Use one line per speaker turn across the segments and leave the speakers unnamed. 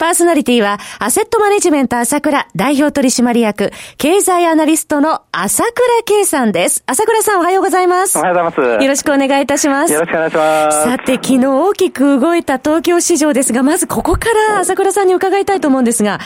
パーソナリティは、アセットマネジメント朝倉代表取締役、経済アナリストの朝倉圭さんです。朝倉さんおはようございます。
おはようございます。
よろしくお願いいたします。
よろしくお願いします。
さて、昨日大きく動いた東京市場ですが、まずここから朝倉さんに伺いたいと思うんですが、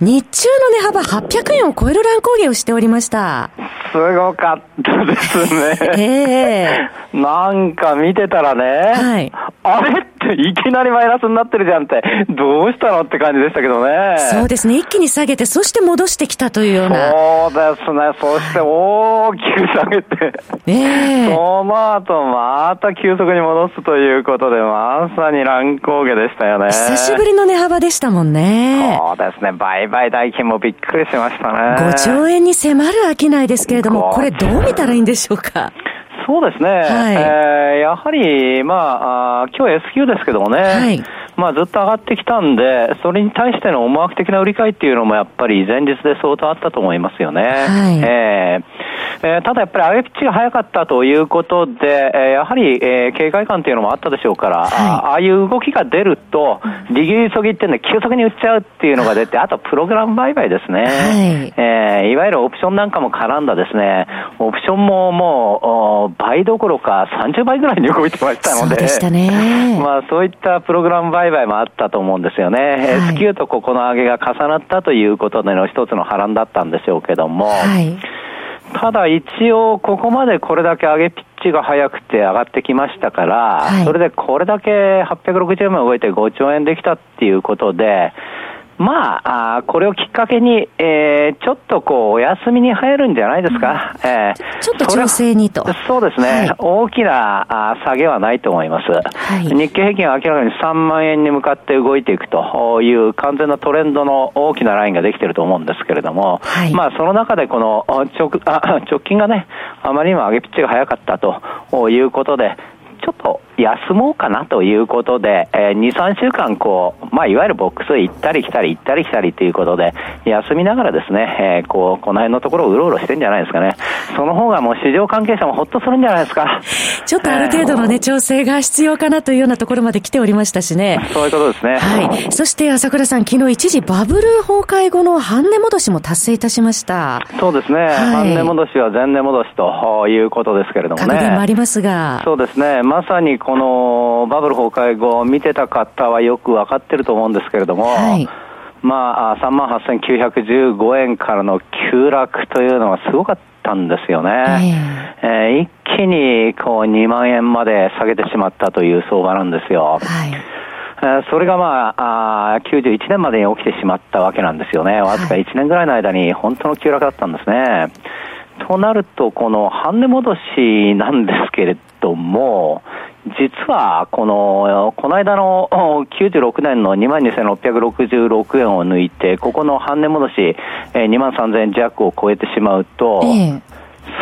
日中の値幅800円を超える乱高下をしておりました。
すごかったですね。
え
えー、なんか見てたらね、はい、あれ いきなりマイナスになってるじゃんって、どうしたのって感じでしたけどね。
そうですね。一気に下げて、そして戻してきたというような。
そうですね。そして大きく下げて。ええー、その後また急速に戻すということで、まさに乱高下でしたよね。
久しぶりの値幅でしたもんね。
そうですね。売買代金もびっくりしましたね。
5兆円に迫る商いですけれども、これどう見たらいいんでしょうか？
そうですね。はい、えー、やはり、まあ、あ今日 S q ですけどもね。はいまあ、ずっと上がってきたんで、それに対しての思惑的な売り買いっていうのもやっぱり前日で相当あったと思いますよね。はい、えーえー、ただやっぱり上げピッチが早かったということで、えー、やはり、えー、警戒感っていうのもあったでしょうから、はい、ああいう動きが出ると、利切り急ぎってんで急速に売っちゃうっていうのが出て、あとプログラム売買ですね。はい、えー、いわゆるオプションなんかも絡んだですね、オプションももう倍どころか30倍ぐらいに動いてましたので、
そうでね、
まあそういったプログラム売買もあったと思うんですよね。はい、S q とここの上げが重なったということでの一つの波乱だったんでしょうけども、はいただ一応、ここまでこれだけ上げピッチが早くて上がってきましたから、はい、それでこれだけ860円動いて5兆円できたっていうことで、まあ、あこれをきっかけに、えー、ちょっとこう、お休みに入るんじゃないですか。
うん、えー、ちょっと調整にと。
そうですね。はい、大きなあ下げはないと思います、はい。日経平均は明らかに3万円に向かって動いていくという完全なトレンドの大きなラインができていると思うんですけれども、はい、まあ、その中でこの直あ直近がね、あまりにも上げピッチが早かったということで、ちょっと休もうかなということで、えー、2、3週間こう、まあ、いわゆるボックス行ったり来たり行ったり来たりということで、休みながらですね、えー、こう、この辺のところをうろうろしてんじゃないですかね。その方がもう市場関係者もほっとするんじゃないですか。
ちょっとある程度のね、調整が必要かなというようなところまで来ておりましたしね。
そういうことですね。
はい。そして朝倉さん、昨日一時バブル崩壊後の半値戻しも達成いたしました。
そうですね。はい、半値戻しは前値戻しということですけれどもね。
格言もありますが。
そうですね。まさにこのバブル崩壊後、見てた方はよく分かってると思うんですけれども、はい、まあ、3万8915円からの急落というのはすごかったんですよね。えー、えー、一気にこう2万円まで下げてしまったという相場なんですよ。はい、それがまああ、91年までに起きてしまったわけなんですよね。わずか1年ぐらいの間に本当の急落だったんですね。となると、この半値戻しなんですけれども、実は、この、この間の 96年の22,666円を抜いて、ここの半値戻し、2万3000円弱を超えてしまうと、ええ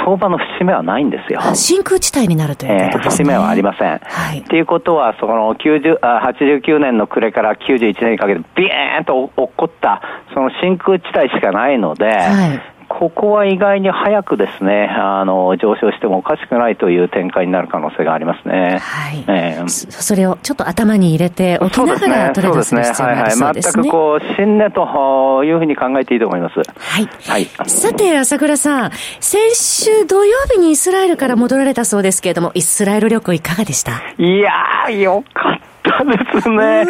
相場の節目はないんですよ。
真空地帯になるということですね。
節目はありません。はい。っていうことは、その90あ89年の暮れから91年にかけてビーンと起こった、その真空地帯しかないので、はいここは意外に早くですね、あの、上昇してもおかしくないという展開になる可能性がありますね。
はい。えー、それをちょっと頭に入れておきながらトレードする必要がありそうですね。
全くこう、新値というふうに考えていいと思います。
はい。はい。さて、朝倉さん、先週土曜日にイスラエルから戻られたそうですけれども、イスラエル旅行いかがでした？
いやー、よか。ったですね。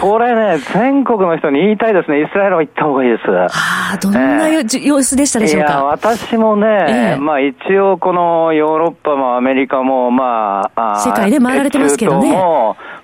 これね、全国の人に言いたいですね。イスラエルは行った方がいいです。は
あ、どんな、えー、様子でしたでしょうか？いや、
私もね、えー、まあ一応このヨーロッパもアメリカも、まあ、
世界で回られてますけどね。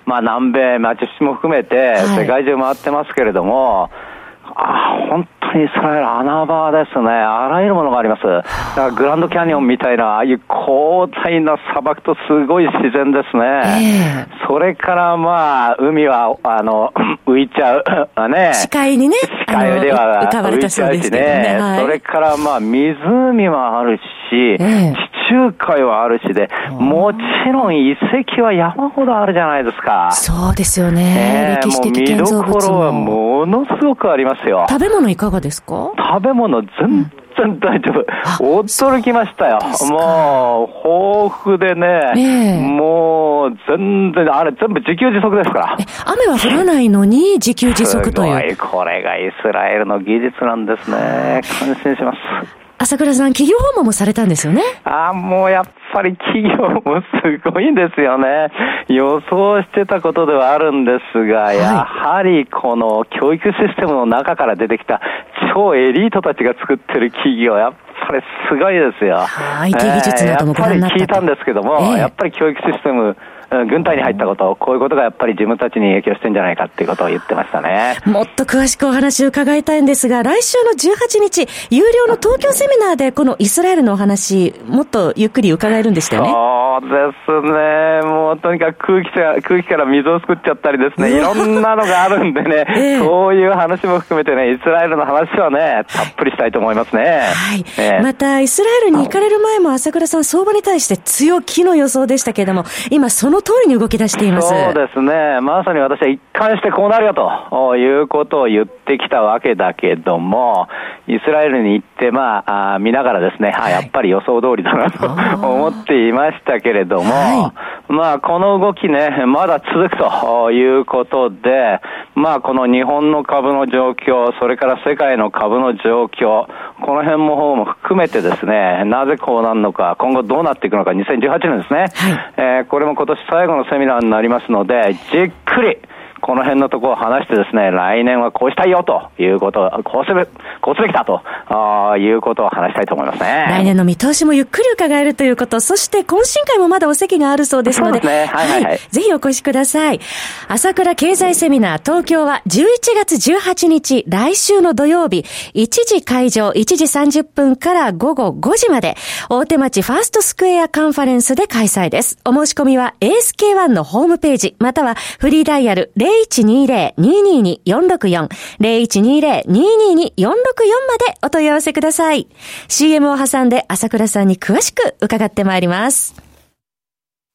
まあ南米、まあ、地も含めて、世界中回ってますけれども、はいあ本当にイスラエル穴場ですね。あらゆるものがあります。だからグランドキャニオンみたいな、ああいう広大な砂漠とすごい自然ですね。えー、それからまあ、海は、あの、浮いちゃう。ね。
視界にね、
海では浮いちゃうしね。はい、それからまあ湖もあるし、えー、地中海はあるしで、もちろん遺跡は山ほどあるじゃないですか。
そうですよね。えー、歴史的建造物も。見どころ
はものすごくありますよ。
食べ物いかがですか？
食べ物全然大丈夫。驚きましたよ。もう、豊富でね、ねもう、全然、あれ全部自給自足ですから。
雨は降らないのに自給自足という。
これがイスラエルの技術なんですね。感心します。
朝倉さん、企業訪問もされたんですよね？
ああ、もうやっぱり企業もすごいんですよね。予想してたことではあるんですが、はい、やはりこの教育システムの中から出てきた超エリートたちが作ってる企業、やっぱりすごいですよ。
IT 技術などもご覧になった
やっぱり聞いたんですけども、えー、やっぱり教育システム、軍隊に入ったこと、こういうことがやっぱり自分たちに影響してんじゃないかっていうことを言ってましたね。
もっと詳しくお話を伺いたいんですが、来週の18日、有料の東京セミナーでこのイスラエルのお話、もっとゆっくり伺えるんでしたよね。
そうですね。もうとにかく空気から空気から水を作っちゃったりですね、いろんなのがあるんでね、えー、そういう話も含めてね、イスラエルの話はね、たっぷりしたいと思いますね。
はい。えー、また、イスラエルに行かれる前も朝倉さん、相場に対して強気の予想でしたけれども、今その通りに動き出しています。
そうですね。まさに私は一貫してこうなるよということを言ってきたわけだけども、イスラエルに行って、まあ、あ見ながらですね、はい、やっぱり予想通りだなと 思っていましたけれども、はい、まあ、この動きね、まだ続くということで、まあ、この日本の株の状況、それから世界の株の状況、この辺も方も含めてですね、なぜこうなるのか、今後どうなっていくのか、2018年ですね、はい、えー、これも今年最後のセミナーになりますので、じっくり、この辺のところを話してですね、来年はこうしたいよということ、こうする、こうすべきだとあいうことを話したいと思いますね。
来年の見通しもゆっくり伺えるということ、そして懇親会もまだお席があるそうですので、
そうですね。はいはい、はい、
ぜひお越しください。朝倉経済セミナー東京は11月18日、来週の土曜日、1時会場、1時30分から午後5時まで、大手町ファーストスクエアカンファレンスで開催です。お申し込みは ASK1 のホームページ、またはフリーダイヤル0 0120-222-464、0120-222-464までお問い合わせください。CM を挟んで朝倉さんに詳しく伺ってまいります。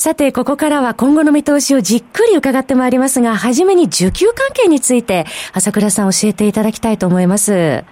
さて、ここからは今後の見通しをじっくり伺ってまいりますが、はじめに需給関係について、朝倉さん教えていただきたいと思います。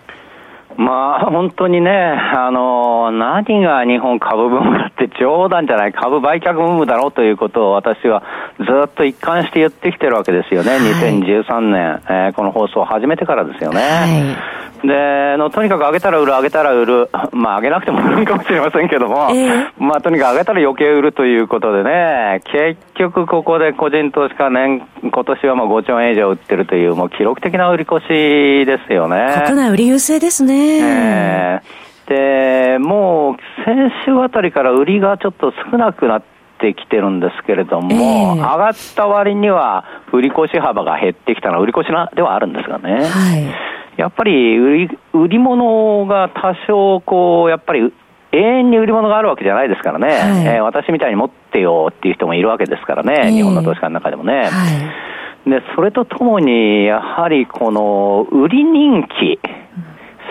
まあ、本当にね、あの、何が日本株ブームだって冗談じゃない、株売却ブームだろうということを私はずっと一貫して言ってきてるわけですよね、はい、2013年、えー、この放送を始めてからですよね。はい、での、とにかく上げたら売る、上げたら売る、まあ上げなくても売るかもしれませんけども、えー、まあとにかく上げたら余計売るということでね、結局ここで個人投資家年、今年はもう5兆円以上売ってるという、もう記録的な売り越しですよね。
国内売り優勢ですね。
えー、で、もう先週あたりから売りがちょっと少なくなってきてるんですけれども、えー、上がった割には売り越し幅が減ってきたのは売り越しなではあるんですがね。はいやっぱり売り売り物が多少こう、やっぱり永遠に売り物があるわけじゃないですからね、はい、えー、私みたいに持ってよっていう人もいるわけですからね、えー、日本の投資家の中でもね。はい、でそれとともに、やはりこの売り人気、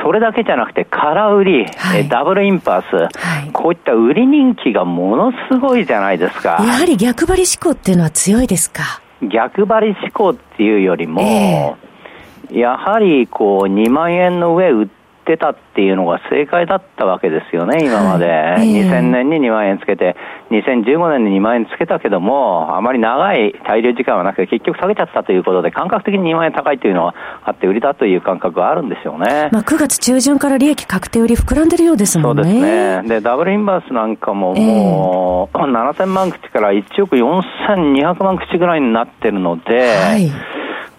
それだけじゃなくて、空売り、はい、ダブルインパース、はい、こういった売り人気がものすごいじゃないですか。
やはり逆張り志向っていうのは強いですか？
逆張り志向っていうよりも、えー、やはりこう2万円の上売っってたっていうのが正解だったわけですよね、今まで。はい、2000年に2万円つけて、2015年に2万円つけたけども、あまり長い滞留時間はなくて、結局下げちゃったということで、感覚的に2万円高いというのはあって、売りだという感覚があるんでしょうね。
まあ、9月中旬から利益確定売り膨らんでるようですもんね。そうですね。
で、ダブルインバースなんかももう、えー、7000万口から1億4200万口ぐらいになってるので、はい、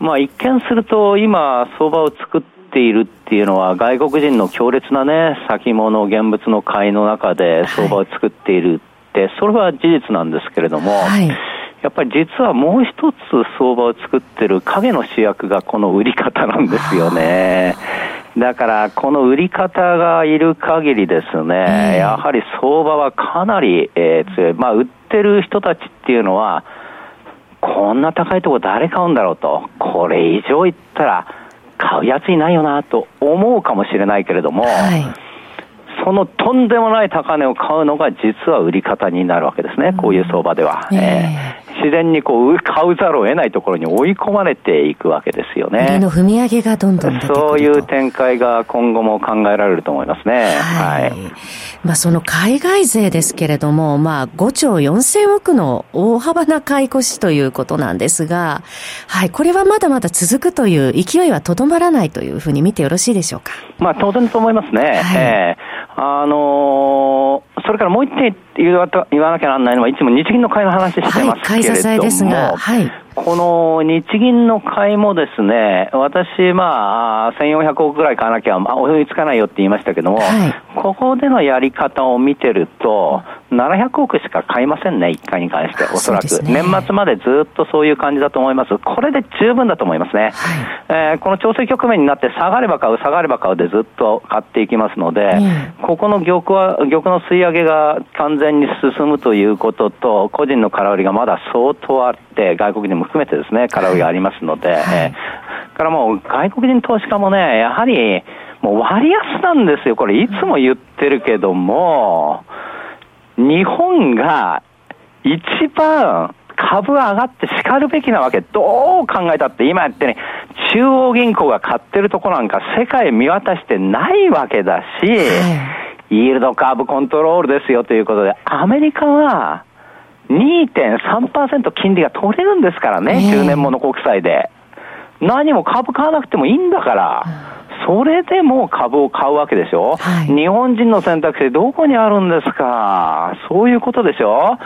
まあ一見すると今相場を作っているっていうのは外国人の強烈なね、先物現物の買いの中で相場を作っているって、それは事実なんですけれども、はい、やっぱり実はもう一つ相場を作ってる影の主役がこの売り方なんですよね。だから、この売り方がいる限りですね、やはり相場はかなり、えー、強い。まあ、売ってる人たちっていうのは、こんな高いとこ誰買うんだろうと、これ以上いったら買うやついないよなと思うかもしれないけれども、はい、そのとんでもない高値を買うのが実は売り方になるわけですね、こういう相場では。えー自然にこう買うざるを得ないところに追い込まれていくわけですよね。
の踏み上げがどんどん
そういう展開が今後も考えられると思いますね。はい。はい、
まあその海外勢ですけれども、まあ5兆4000億の大幅な買い越しということなんですが、はい、これはまだまだ続くという勢いはとどまらないというふうに見てよろしいでしょうか？
まあ当然と思いますね。はい、えー、あのー、それからもう一点言わなきゃなんないのは、いつも日銀の会の話してますけれども、はい、買い支えですが、はい、この日銀の買いもですね、私、まあ、1400億ぐらい買わなきゃ、まあ、追いつかないよって言いましたけども、はい、ここでのやり方を見てると、700億しか買いませんね、1回に関して、おそらく。ね、年末までずっとそういう感じだと思います。これで十分だと思いますね。はい、えー、この調整局面になって下がれば買う、下がれば買うでずっと買っていきますので、うん、ここの玉は、玉の吸い上げが完全に進むということと、個人の空売りがまだ相当あって、外国人も含めてですね、空売りがありますので、はい、えー、からもう外国人投資家もね、やはり、もう割安なんですよ。これいつも言ってるけども、日本が一番株が上がって叱るべきなわけ。どう考えたって今やってね、中央銀行が買ってるとこなんか世界見渡してないわけだし、イールドカーブコントロールですよということで、アメリカは2.3%金利が取れるんですからね、10年もの国債で。何も株買わなくてもいいんだから。それでも株を買うわけでしょ、はい、日本人の選択肢どこにあるんですか？そういうことでしょ？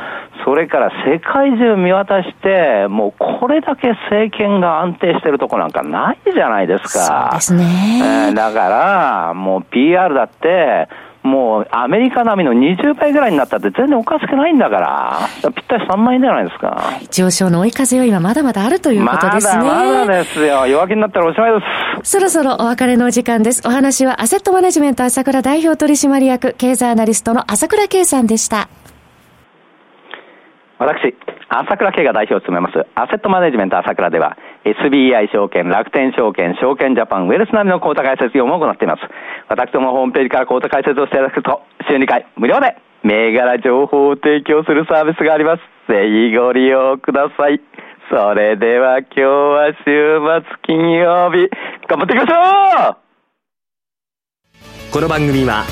それから世界中見渡して、もうこれだけ政権が安定してるとこなんかないじゃないですか。
そうですね。
えー、だから、もう PR だって、もうアメリカ並みの20倍ぐらいになったって全然おかしくないんだから、ぴったり3万円じゃないですか。
上昇の追い風はまだまだあるということですね。
まだまだですよ。弱気になったらおしまいで
す。そろそろお別れのお時間です。お話はアセットマネジメント朝倉代表取締役経済アナリストの朝倉圭さんでした。
私、朝倉慶が代表を務めます、アセットマネジメント朝倉では、SBI 証券、楽天証券、証券ジャパン、ウェルス並みの口座開設業務を行っています。私どもホームページから口座開設をしていただくと、週2回無料で銘柄情報を提供するサービスがあります。ぜひご利用ください。それでは今日は週末金曜日、頑張っていきましょう
この番組は、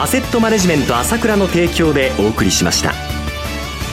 アセットマネジメント朝倉の提供でお送りしました。